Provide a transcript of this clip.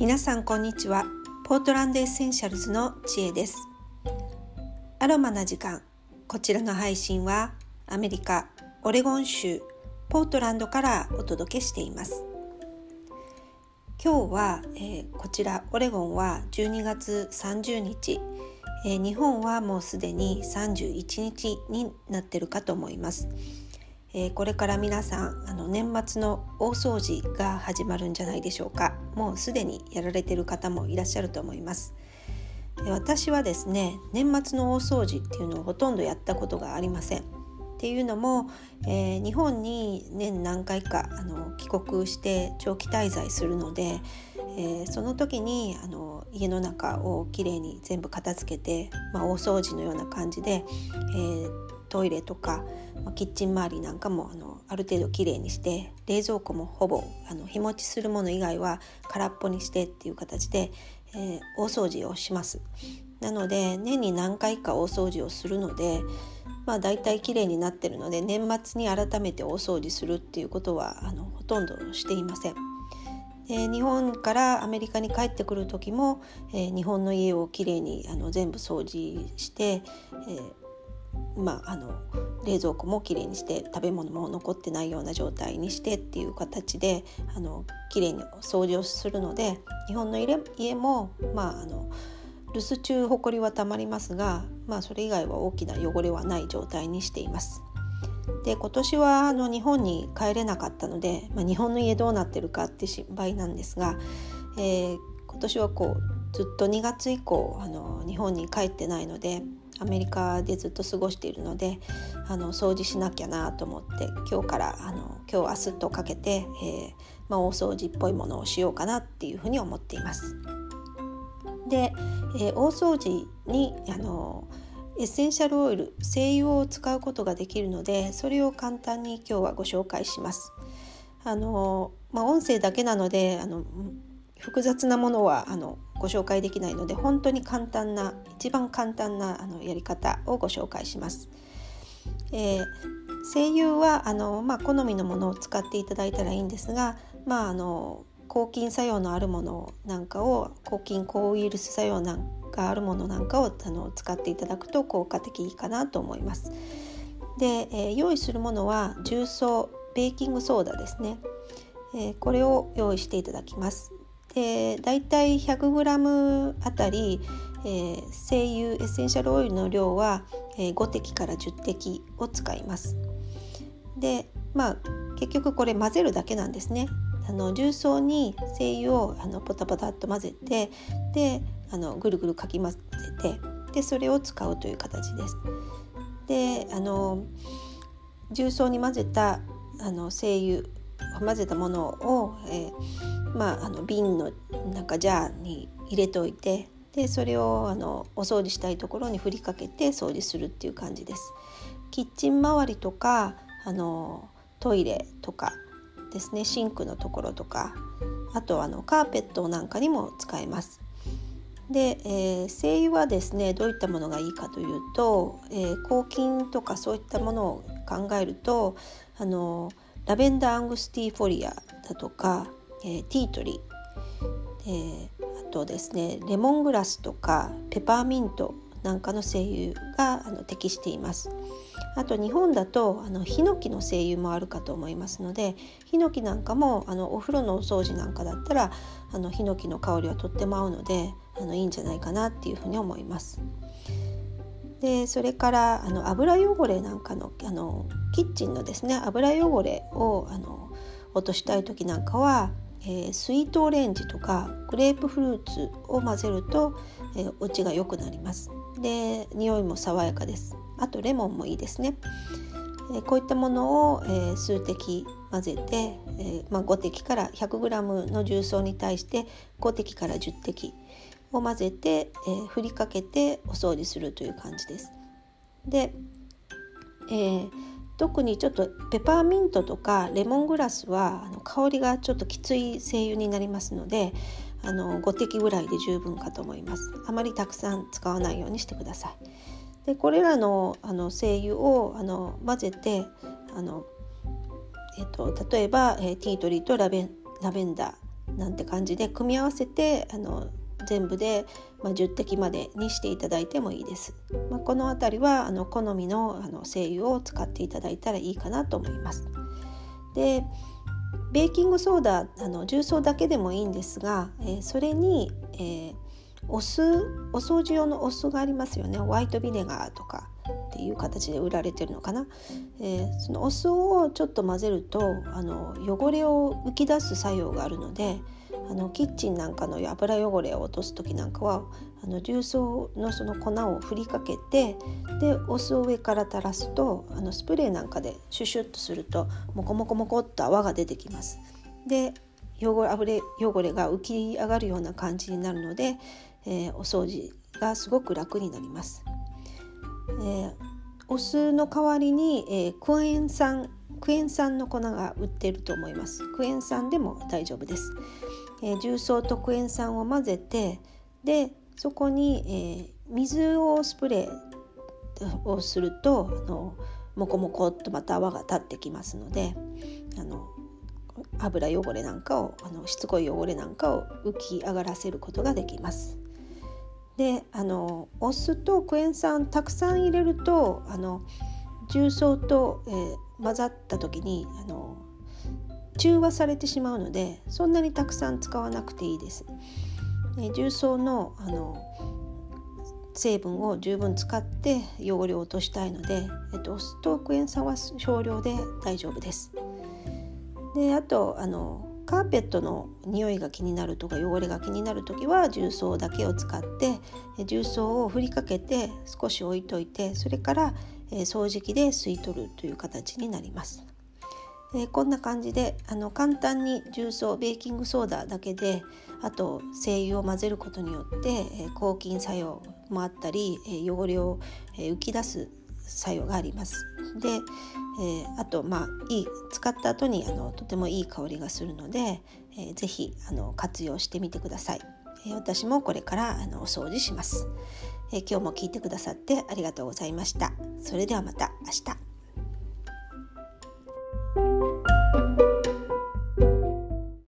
皆さんこんにちは。ポートランドエッセンシャルズの知恵です。アロマな時間。こちらの配信はアメリカオレゴン州ポートランドからお届けしています。今日は、えー、こちらオレゴンは12月30日、えー、日本はもうすでに31日になってるかと思います。えー、これから皆さんあの年末の大掃除が始まるんじゃないでしょうか。もうすでにやられてる方もいらっしゃると思います。私はですね年末の大掃除っていうのをほとんどやったことがありません。っていうのも、えー、日本に年何回かあの帰国して長期滞在するので、えー、その時にあの家の中をきれいに全部片付けて、まあ、大掃除のような感じで、えー、トイレとか、まあ、キッチン周りなんかもあのある程度きれいにして冷蔵庫もほぼあの日持ちするもの以外は空っぽにしてっていう形で、えー、大掃除をします。なので年に何回か大掃除をするのでまあ大体きれいになってるので年末に改めて大掃除するっていうことはあのほとんどしていません。で日本からアメリカに帰ってくる時も、えー、日本の家をきれいにあの全部掃除して、えー、まあ、あの冷蔵庫もきれいにして食べ物も残ってないような状態にしてっていう形であのきれいに掃除をするので日本の家も、まあ、あの留守中ほこりはたまりますが、まあ、それ以外は大きな汚れはない状態にしています。で今年はあの日本に帰れなかったので、まあ、日本の家どうなってるかって心配なんですが、えー、今年はこうずっと2月以降あの日本に帰ってないのでアメリカでずっと過ごしているのであの掃除しなきゃなと思って今日からあの今日明日とかけて、えー、まあ、大掃除っぽいものをしようかなっていうふうに思っています。で、えー、大掃除にあのエッセンシャルオイル精油を使うことができるのでそれを簡単に今日はご紹介します。あのまあ、音声だけなのであの複雑なものはあのご紹介できないので本当に簡単な一番簡単なあのやり方をご紹介します。えー、精油はあの、まあ、好みのものを使っていただいたらいいんですが、まあ、あの抗菌作用のあるものなんかを抗菌抗ウイルス作用なんかあるものなんかをあの使っていただくと効果的かなと思います。で、えー、用意するものは重曹ベーキングソーダですね、えー、これを用意していただきます。でだいたい 100g あたり、えー、精油エッセンシャルオイルの量は、えー、5滴から10滴を使います。でまあ結局これ混ぜるだけなんですね。あの重曹に精油をあのポタポタっと混ぜてであのぐるぐるかき混ぜてでそれを使うという形です。であの重曹に混ぜたあの精油混ぜたものを、えーまあ、あの瓶のなんかジャーに入れておいてでそれをあのお掃除したいところに振りかけて掃除するっていう感じです。キッチン周りとかあのトイレとかですねシンクのところとかあとあのカーペットなんかにも使えます。で、えー、精油はですねどういったものがいいかというと、えー、抗菌とかそういったものを考えるとあのラベンダー angustifolia だとかえー、ティートリー、えー、あとですねレモングラスとかペパーミントなんかの精油があの適していますあと日本だとあのヒノキの精油もあるかと思いますのでヒノキなんかもあのお風呂のお掃除なんかだったらあのヒノキの香りはとっても合うのであのいいんじゃないかなっていうふうに思います。でそれからあの油汚れなんかのあのキッチンのですね油汚れをあの落としたい時なんかはえー、スイートオレンジとかグレープフルーツを混ぜると、えー、お家が良くなります。で匂いも爽やかです。あとレモンもいいですね、えー、こういったものを、えー、数滴混ぜて、えーまあ、5滴から 100g の重曹に対して5滴から10滴を混ぜて、えー、振りかけてお掃除するという感じです。で、えー特にちょっとペパーミントとかレモングラスはあの香りがちょっときつい精油になりますのであの5滴ぐらいで十分かと思います。あまりたくさん使わないようにしてください。でこれらのあの精油をあの混ぜてあの、えっと、例えば、えー、ティートリーとラベンラベンダーなんて感じで組み合わせてあの全部で、まあ、10滴までにしていただいてもいいです。まあ、この辺りはあの好みのあの精油を使っていただいたらいいかなと思います。でベーキングソーダあの重曹だけでもいいんですが、えー、それに、えー、お酢お掃除用のお酢がありますよねホワイトビネガーとかっていう形で売られてるのかな、えー、そのお酢をちょっと混ぜるとあの汚れを浮き出す作用があるのであのキッチンなんかの油汚れを落とす時なんかはあの重曹のその粉を振りかけてでお酢を上から垂らすとあのスプレーなんかでシュシュッとするとモコモコモコっと泡が出てきます。で汚れ汚れが浮き上がるような感じになるので、えー、お掃除がすごく楽になります。えー、お酢の代わりに、えー、クエン酸クエン酸の粉が売っていると思います。クエン酸でも大丈夫です。えー、重曹とクエン酸を混ぜてでそこに、えー、水をスプレーをするとあのモコモコっとまた泡が立ってきますのであの油汚れなんかをあのしつこい汚れなんかを浮き上がらせることができます。であのお酢とクエン酸たくさん入れるとあの重曹と、えー、混ざった時にあの中和されてしまうのでそんなにたくさん使わなくていいです。え重曹のあの成分を十分使って汚れを落としたいので、えっと、ストーク塩酸は少量で大丈夫です。であとあのカーペットの匂いが気になるとか汚れが気になる時は重曹だけを使って重曹を振りかけて少し置いといてそれから掃除機で吸い取るという形になります。えー、こんな感じであの簡単に重曹ベーキングソーダだけであと精油を混ぜることによって、えー、抗菌作用もあったり、えー、汚れを、え浮き出す作用があります。で、えあとまあいい使った後にあのとてもいい香りがするので、えー、ぜひあの活用してみてください。え私もこれからあのお掃除します、え今日も聞いてくださってありがとうございました。それではまた明日。